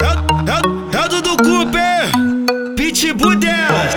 É, do do Cooper, Pitbull delas.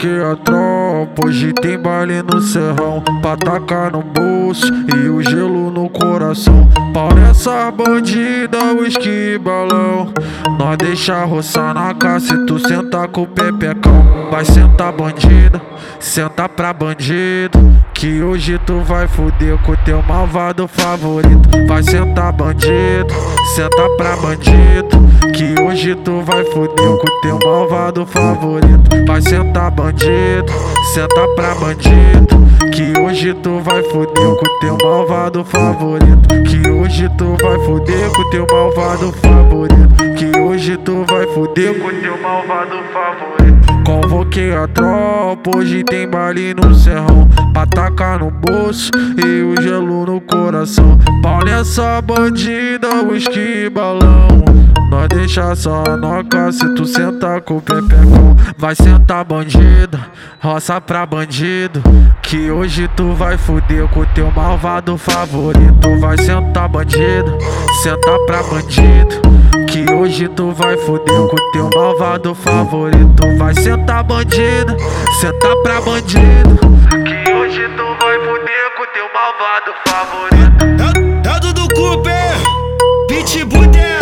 Que a tropa, hoje tem baile no serrão. Pra tacar no bolso e o gelo no coração. Para essa bandida, whisky e balão. Nós deixa roçar na caça e tu senta com o pepecão. Vai sentar bandida, senta pra bandido. Que hoje tu vai fuder com teu malvado favorito. Vai sentar bandido, senta pra bandido. Que hoje tu vai fuder com teu malvado favorito. Vai sentar bandido, senta pra bandido. Que hoje tu vai fuder com teu malvado favorito. Que hoje tu vai fuder com teu malvado favorito. Que hoje tu vai fuder com teu malvado favorito Convoquei a tropa, hoje tem baile no serrão. Pra tacar no bolso e o gelo no coração. Pau nessa bandida, whisky e balão. Nós deixa só noca se tu sentar com o pepecão Vai sentar bandida, roça pra bandido. Que hoje tu vai fuder com teu malvado favorito. Vai sentar bandida, senta pra bandido Hoje tu vai fuder com teu malvado favorito. Vai sentar bandido, sentar pra bandido. Que hoje tu vai fuder com teu malvado favorito. Tá Dado do Cooper, Pitbull dela.